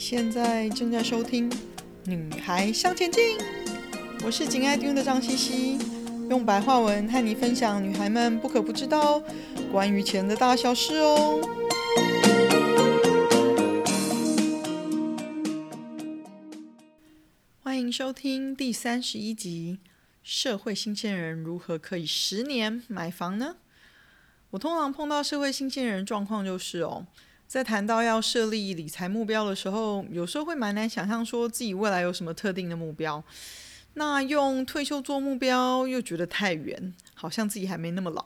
现在正在收听《女孩向前进》，我是紧爱听的张茜茜，用白话文和你分享女孩们不可不知道关于钱的大小事哦。欢迎收听第三十一集：社会新鲜人如何可以十年买房呢？我通常碰到社会新鲜人状况就是哦。在谈到要设立理财目标的时候，有时候会蛮难想象说自己未来有什么特定的目标。那用退休做目标又觉得太远，好像自己还没那么老。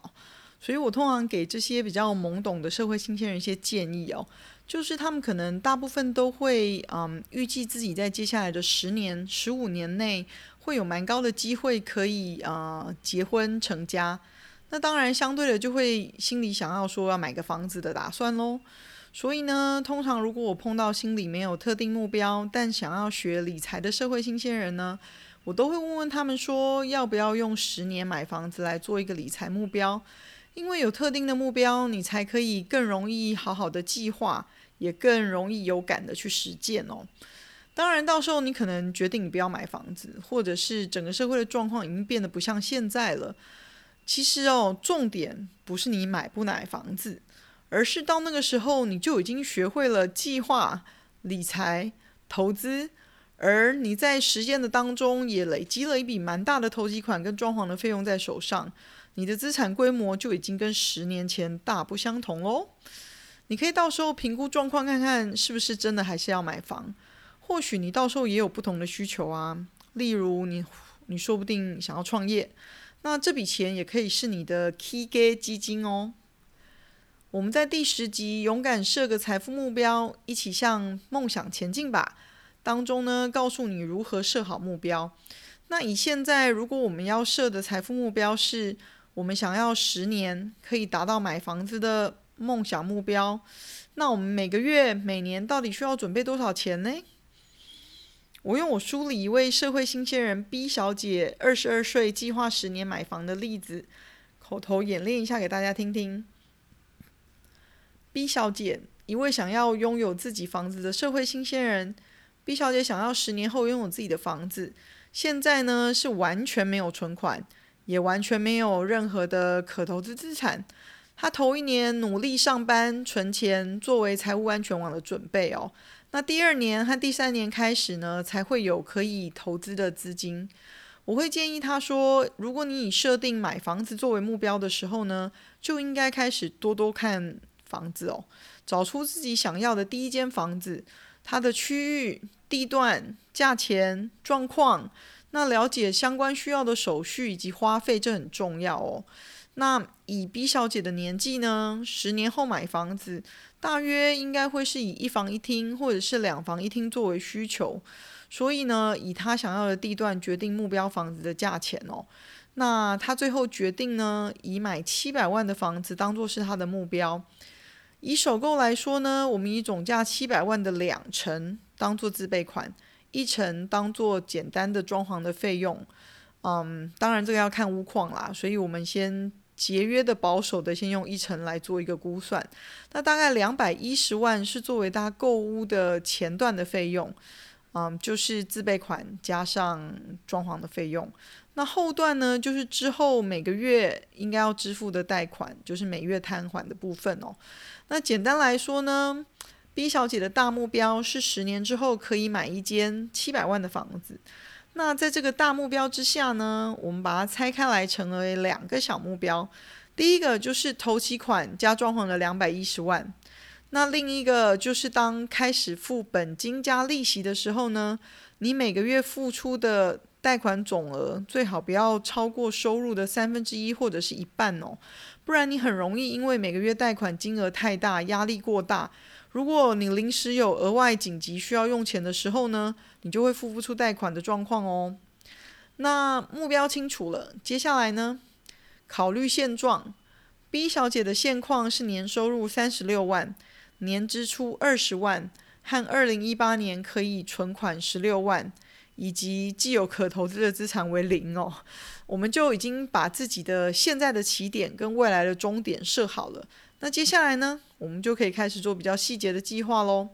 所以我通常给这些比较懵懂的社会新鲜人一些建议哦，就是他们可能大部分都会嗯预计自己在接下来的十年、十五年内会有蛮高的机会可以啊、结婚成家。那当然相对的就会心里想要说要买个房子的打算喽。所以呢，通常如果我碰到心里没有特定目标，但想要学理财的社会新鲜人呢，我都会问问他们说，要不要用十年买房子来做一个理财目标？因为有特定的目标，你才可以更容易好好的计划，也更容易有感的去实践哦。当然，到时候你可能决定你不要买房子，或者是整个社会的状况已经变得不像现在了。其实哦，重点不是你买不买房子。而是到那个时候，你就已经学会了计划、理财、投资，而你在实践的当中也累积了一笔蛮大的投机款跟装潢的费用在手上，你的资产规模就已经跟十年前大不相同喽。你可以到时候评估状况，看看是不是真的还是要买房。或许你到时候也有不同的需求啊，例如你你说不定想要创业，那这笔钱也可以是你的起家基金哦。我们在第十集《勇敢设个财富目标》，一起向梦想前进吧。当中呢，告诉你如何设好目标。那以现在，如果我们要设的财富目标是我们想要十年可以达到买房子的梦想目标，那我们每个月、每年到底需要准备多少钱呢？我用我书里一位社会新鲜人 B 小姐二十二岁计划十年买房的例子，口头演练一下给大家听听。B 小姐，一位想要拥有自己房子的社会新鲜人。B 小姐想要十年后拥有自己的房子，现在呢是完全没有存款，也完全没有任何的可投资资产。她头一年努力上班存钱，作为财务安全网的准备哦。那第二年和第三年开始呢，才会有可以投资的资金。我会建议她说，如果你以设定买房子作为目标的时候呢，就应该开始多多看。房子哦，找出自己想要的第一间房子，它的区域、地段、价钱、状况，那了解相关需要的手续以及花费，这很重要哦。那以 B 小姐的年纪呢，十年后买房子，大约应该会是以一房一厅或者是两房一厅作为需求，所以呢，以她想要的地段决定目标房子的价钱哦。那她最后决定呢，以买七百万的房子当做是她的目标。以首购来说呢，我们以总价七百万的两成当做自备款，一成当做简单的装潢的费用。嗯，当然这个要看屋况啦，所以我们先节约的、保守的，先用一成来做一个估算。那大概两百一十万是作为大家购屋的前段的费用，嗯，就是自备款加上装潢的费用。那后段呢，就是之后每个月应该要支付的贷款，就是每月摊还的部分哦。那简单来说呢，B 小姐的大目标是十年之后可以买一间七百万的房子。那在这个大目标之下呢，我们把它拆开来成为两个小目标。第一个就是头期款加装潢的两百一十万，那另一个就是当开始付本金加利息的时候呢，你每个月付出的。贷款总额最好不要超过收入的三分之一或者是一半哦，不然你很容易因为每个月贷款金额太大，压力过大。如果你临时有额外紧急需要用钱的时候呢，你就会付不出贷款的状况哦。那目标清楚了，接下来呢，考虑现状。B 小姐的现况是年收入三十六万，年支出二十万，和二零一八年可以存款十六万。以及既有可投资的资产为零哦，我们就已经把自己的现在的起点跟未来的终点设好了。那接下来呢，我们就可以开始做比较细节的计划喽。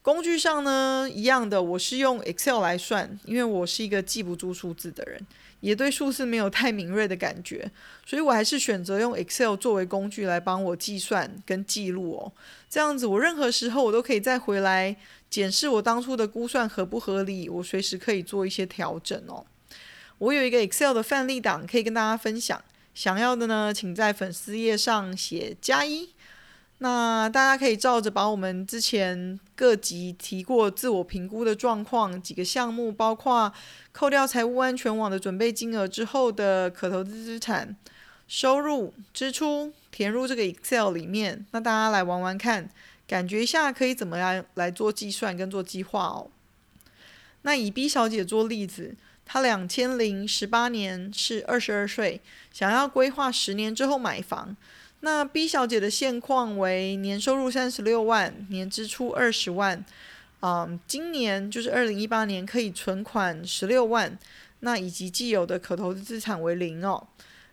工具上呢，一样的，我是用 Excel 来算，因为我是一个记不住数字的人，也对数字没有太敏锐的感觉，所以我还是选择用 Excel 作为工具来帮我计算跟记录哦。这样子，我任何时候我都可以再回来检视我当初的估算合不合理，我随时可以做一些调整哦。我有一个 Excel 的范例档可以跟大家分享，想要的呢，请在粉丝页上写加一。那大家可以照着把我们之前各级提过自我评估的状况几个项目，包括扣掉财务安全网的准备金额之后的可投资资产、收入、支出，填入这个 Excel 里面。那大家来玩玩看，感觉一下可以怎么样来做计算跟做计划哦。那以 B 小姐做例子，她两千零十八年是二十二岁，想要规划十年之后买房。那 B 小姐的现况为年收入三十六万，年支出二十万，嗯，今年就是二零一八年可以存款十六万，那以及既有的可投资资产为零哦。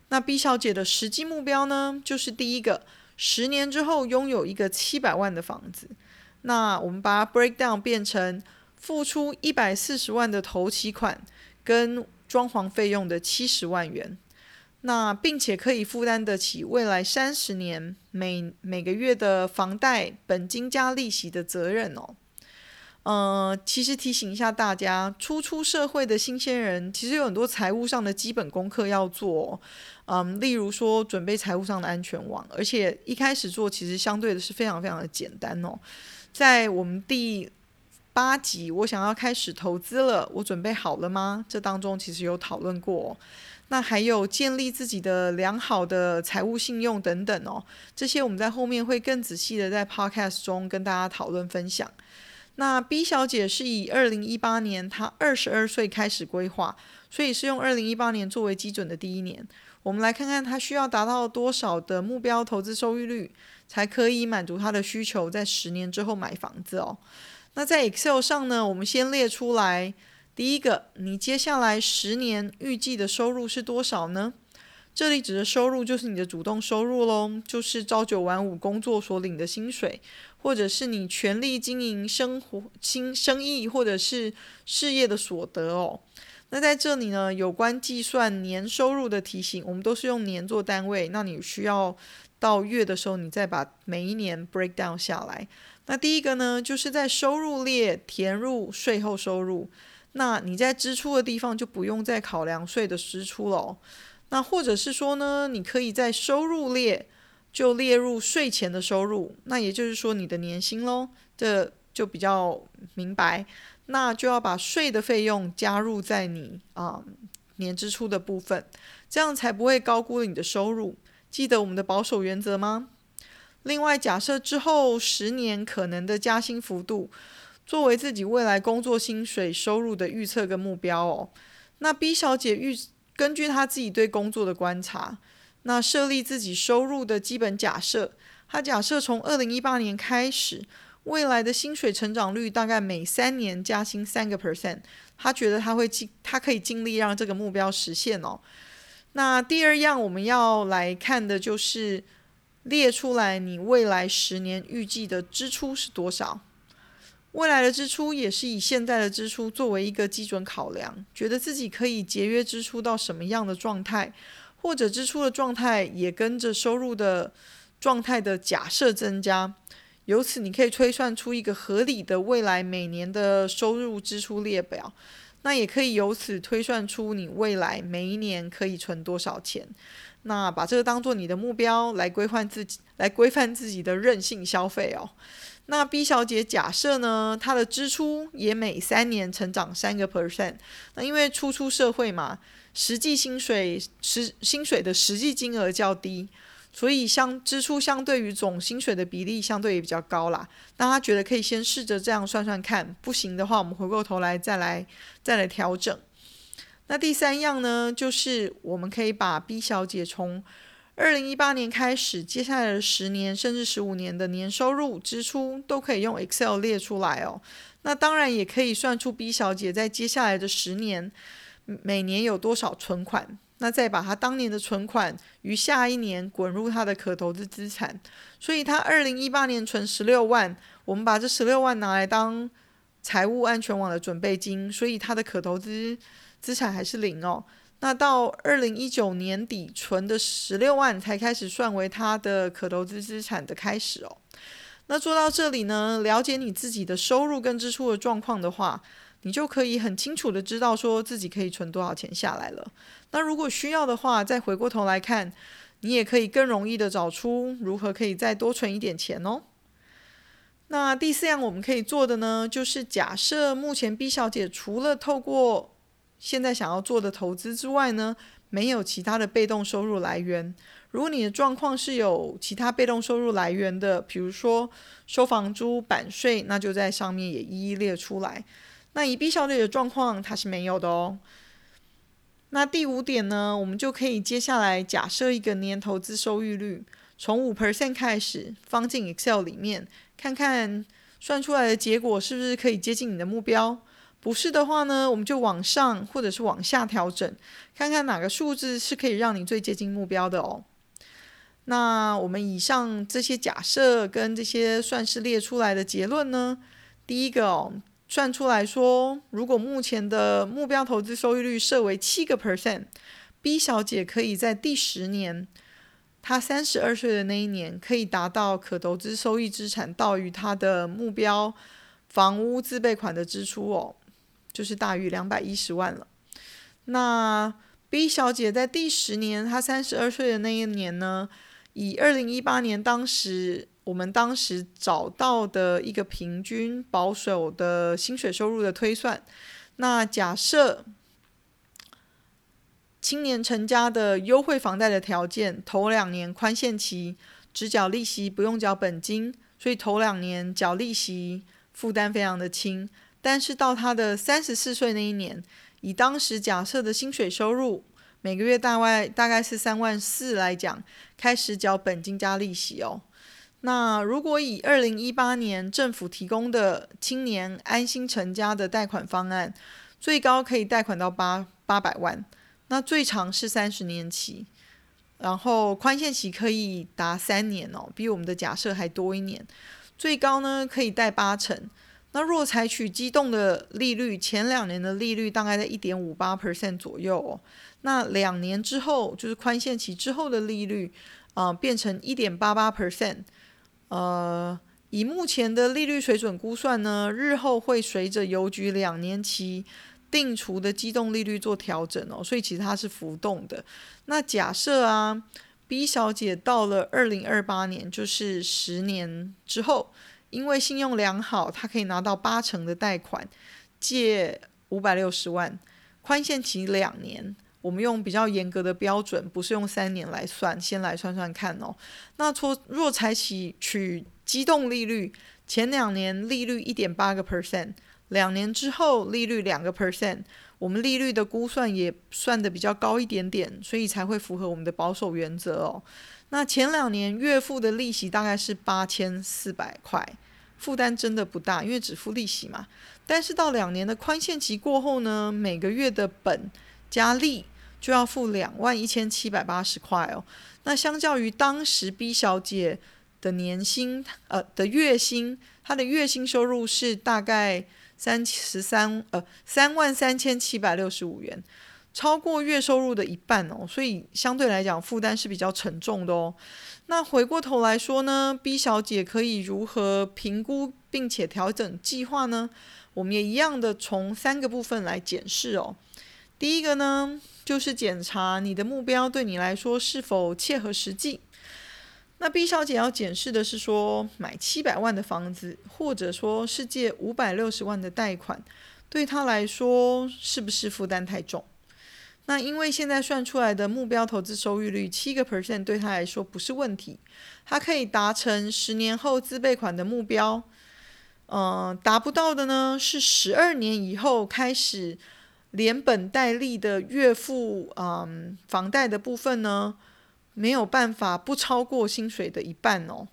那 B 小姐的实际目标呢，就是第一个，十年之后拥有一个七百万的房子。那我们把它 break down 变成付出一百四十万的头期款跟装潢费用的七十万元。那并且可以负担得起未来三十年每每个月的房贷本金加利息的责任哦。呃，其实提醒一下大家，初出社会的新鲜人其实有很多财务上的基本功课要做，嗯，例如说准备财务上的安全网，而且一开始做其实相对的是非常非常的简单哦。在我们第八集，我想要开始投资了，我准备好了吗？这当中其实有讨论过。那还有建立自己的良好的财务信用等等哦，这些我们在后面会更仔细的在 podcast 中跟大家讨论分享。那 B 小姐是以二零一八年她二十二岁开始规划，所以是用二零一八年作为基准的第一年。我们来看看她需要达到多少的目标投资收益率，才可以满足她的需求，在十年之后买房子哦。那在 Excel 上呢，我们先列出来。第一个，你接下来十年预计的收入是多少呢？这里指的收入就是你的主动收入喽，就是朝九晚五工作所领的薪水，或者是你全力经营生活、新生意或者是事业的所得哦。那在这里呢，有关计算年收入的题型，我们都是用年做单位。那你需要到月的时候，你再把每一年 break down 下来。那第一个呢，就是在收入列填入税后收入。那你在支出的地方就不用再考量税的支出了哦。那或者是说呢，你可以在收入列就列入税前的收入，那也就是说你的年薪喽，这就比较明白。那就要把税的费用加入在你啊、年支出的部分，这样才不会高估了你的收入。记得我们的保守原则吗？另外，假设之后十年可能的加薪幅度。作为自己未来工作薪水收入的预测跟目标哦，那 B 小姐预根据他自己对工作的观察，那设立自己收入的基本假设，他假设从二零一八年开始，未来的薪水成长率大概每三年加薪三个 percent，他觉得他会尽，他可以尽力让这个目标实现哦。那第二样我们要来看的就是列出来你未来十年预计的支出是多少。未来的支出也是以现在的支出作为一个基准考量，觉得自己可以节约支出到什么样的状态，或者支出的状态也跟着收入的状态的假设增加，由此你可以推算出一个合理的未来每年的收入支出列表，那也可以由此推算出你未来每一年可以存多少钱，那把这个当做你的目标来规范自己，来规范自己的任性消费哦。那 B 小姐假设呢，她的支出也每三年成长三个 percent。那因为初出社会嘛，实际薪水实薪水的实际金额较低，所以相支出相对于总薪水的比例相对也比较高啦。那她觉得可以先试着这样算算看，不行的话，我们回过头来再来再来调整。那第三样呢，就是我们可以把 B 小姐从二零一八年开始，接下来的十年甚至十五年的年收入、支出都可以用 Excel 列出来哦。那当然也可以算出 B 小姐在接下来的十年每年有多少存款，那再把她当年的存款于下一年滚入她的可投资资产。所以她二零一八年存十六万，我们把这十六万拿来当财务安全网的准备金，所以她的可投资资产还是零哦。那到二零一九年底存的十六万才开始算为他的可投资资产的开始哦。那做到这里呢，了解你自己的收入跟支出的状况的话，你就可以很清楚的知道说自己可以存多少钱下来了。那如果需要的话，再回过头来看，你也可以更容易的找出如何可以再多存一点钱哦。那第四样我们可以做的呢，就是假设目前 B 小姐除了透过现在想要做的投资之外呢，没有其他的被动收入来源。如果你的状况是有其他被动收入来源的，比如说收房租、版税，那就在上面也一一列出来。那以 B 小姐的状况，它是没有的哦。那第五点呢，我们就可以接下来假设一个年投资收益率，从五 percent 开始放进 Excel 里面，看看算出来的结果是不是可以接近你的目标。不是的话呢，我们就往上或者是往下调整，看看哪个数字是可以让你最接近目标的哦。那我们以上这些假设跟这些算式列出来的结论呢，第一个哦，算出来说，如果目前的目标投资收益率设为七个 percent，B 小姐可以在第十年，她三十二岁的那一年，可以达到可投资收益资产大于她的目标房屋自备款的支出哦。就是大于两百一十万了。那 B 小姐在第十年，她三十二岁的那一年呢，以二零一八年当时我们当时找到的一个平均保守的薪水收入的推算，那假设青年成家的优惠房贷的条件，头两年宽限期只缴利息，不用缴本金，所以头两年缴利息负担非常的轻。但是到他的三十四岁那一年，以当时假设的薪水收入每个月大概大概是三万四来讲，开始缴本金加利息哦。那如果以二零一八年政府提供的青年安心成家的贷款方案，最高可以贷款到八八百万，那最长是三十年期，然后宽限期可以达三年哦，比我们的假设还多一年，最高呢可以贷八成。那若采取机动的利率，前两年的利率大概在一点五八 percent 左右哦。那两年之后，就是宽限期之后的利率，啊、呃，变成一点八八 percent。呃，以目前的利率水准估算呢，日后会随着邮局两年期定储的机动利率做调整哦，所以其实它是浮动的。那假设啊，B 小姐到了二零二八年，就是十年之后。因为信用良好，他可以拿到八成的贷款，借五百六十万，宽限期两年。我们用比较严格的标准，不是用三年来算，先来算算看哦。那说若采取取机动利率，前两年利率一点八个 percent，两年之后利率两个 percent，我们利率的估算也算得比较高一点点，所以才会符合我们的保守原则哦。那前两年月付的利息大概是八千四百块，负担真的不大，因为只付利息嘛。但是到两年的宽限期过后呢，每个月的本加利就要付两万一千七百八十块哦。那相较于当时 B 小姐的年薪，呃的月薪，她的月薪收入是大概三十三呃三万三千七百六十五元。超过月收入的一半哦，所以相对来讲负担是比较沉重的哦。那回过头来说呢，B 小姐可以如何评估并且调整计划呢？我们也一样的从三个部分来检视哦。第一个呢，就是检查你的目标对你来说是否切合实际。那 B 小姐要检视的是说，买七百万的房子，或者说是借五百六十万的贷款，对她来说是不是负担太重？那因为现在算出来的目标投资收益率七个 percent 对他来说不是问题，他可以达成十年后自备款的目标。嗯、呃，达不到的呢是十二年以后开始连本带利的月付，嗯，房贷的部分呢没有办法不超过薪水的一半哦。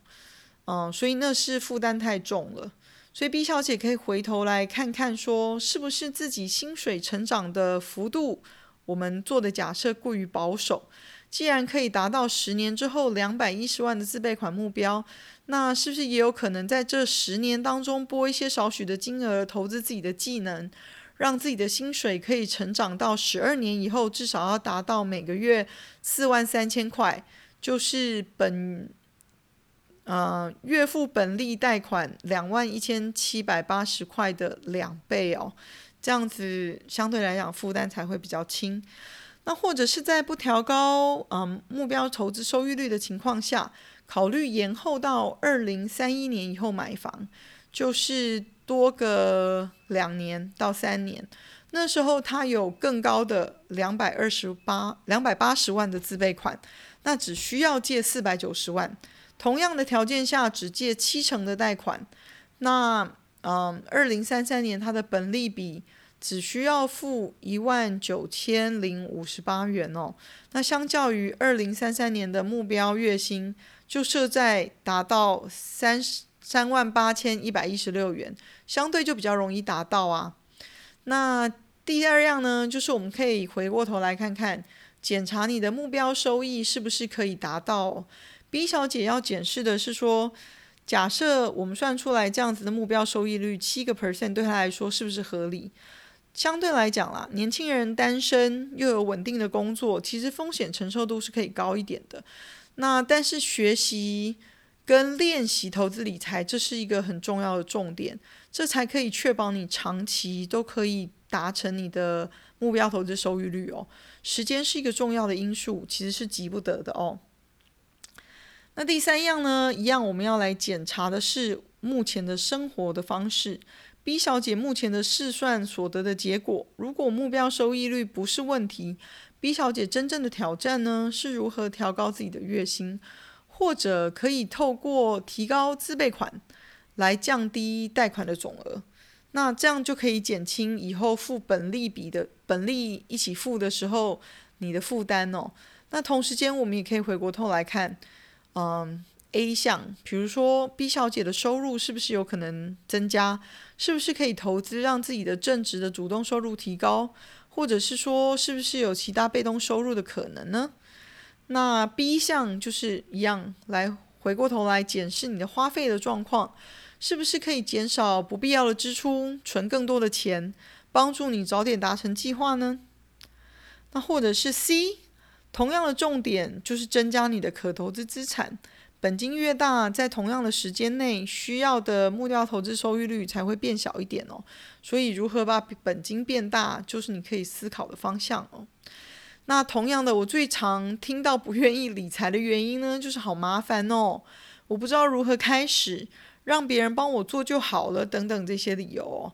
嗯，所以那是负担太重了。所以 B 小姐可以回头来看看，说是不是自己薪水成长的幅度。我们做的假设过于保守，既然可以达到十年之后两百一十万的自备款目标，那是不是也有可能在这十年当中拨一些少许的金额投资自己的技能，让自己的薪水可以成长到十二年以后至少要达到每个月四万三千块，就是本呃月付本利贷款两万一千七百八十块的两倍哦，这样子相对来讲负担才会比较轻。那或者是在不调高嗯目标投资收益率的情况下，考虑延后到二零三一年以后买房，就是多个两年到三年，那时候他有更高的两百二十八两百八十万的自备款，那只需要借四百九十万，同样的条件下只借七成的贷款，那嗯二零三三年他的本利比。只需要付一万九千零五十八元哦，那相较于二零三三年的目标月薪就设在达到三十三万八千一百一十六元，相对就比较容易达到啊。那第二样呢，就是我们可以回过头来看看，检查你的目标收益是不是可以达到。B 小姐要检视的是说，假设我们算出来这样子的目标收益率七个 percent，对她来说是不是合理？相对来讲啦，年轻人单身又有稳定的工作，其实风险承受度是可以高一点的。那但是学习跟练习投资理财，这是一个很重要的重点，这才可以确保你长期都可以达成你的目标投资收益率哦。时间是一个重要的因素，其实是急不得的哦。那第三样呢，一样我们要来检查的是目前的生活的方式。B 小姐目前的试算所得的结果，如果目标收益率不是问题，B 小姐真正的挑战呢，是如何调高自己的月薪，或者可以透过提高自备款来降低贷款的总额，那这样就可以减轻以后付本利比的本利一起付的时候你的负担哦。那同时间我们也可以回过头来看，嗯。A 项，比如说 B 小姐的收入是不是有可能增加？是不是可以投资让自己的正职的主动收入提高？或者是说，是不是有其他被动收入的可能呢？那 B 项就是一样，来回过头来检视你的花费的状况，是不是可以减少不必要的支出，存更多的钱，帮助你早点达成计划呢？那或者是 C，同样的重点就是增加你的可投资资产。本金越大，在同样的时间内，需要的目标投资收益率才会变小一点哦。所以，如何把本金变大，就是你可以思考的方向哦。那同样的，我最常听到不愿意理财的原因呢，就是好麻烦哦，我不知道如何开始，让别人帮我做就好了，等等这些理由。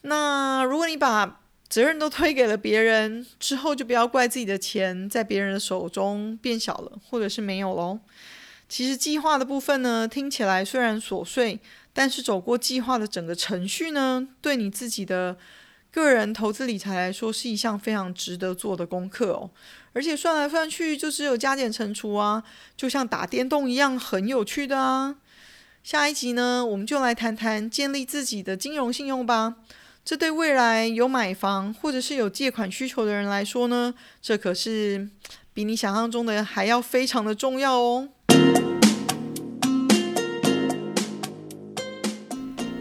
那如果你把责任都推给了别人之后，就不要怪自己的钱在别人的手中变小了，或者是没有喽。其实计划的部分呢，听起来虽然琐碎，但是走过计划的整个程序呢，对你自己的个人投资理财来说，是一项非常值得做的功课哦。而且算来算去，就只有加减乘除啊，就像打电动一样，很有趣的啊。下一集呢，我们就来谈谈建立自己的金融信用吧。这对未来有买房或者是有借款需求的人来说呢，这可是比你想象中的还要非常的重要哦。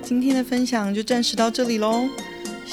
今天的分享就暂时到这里喽，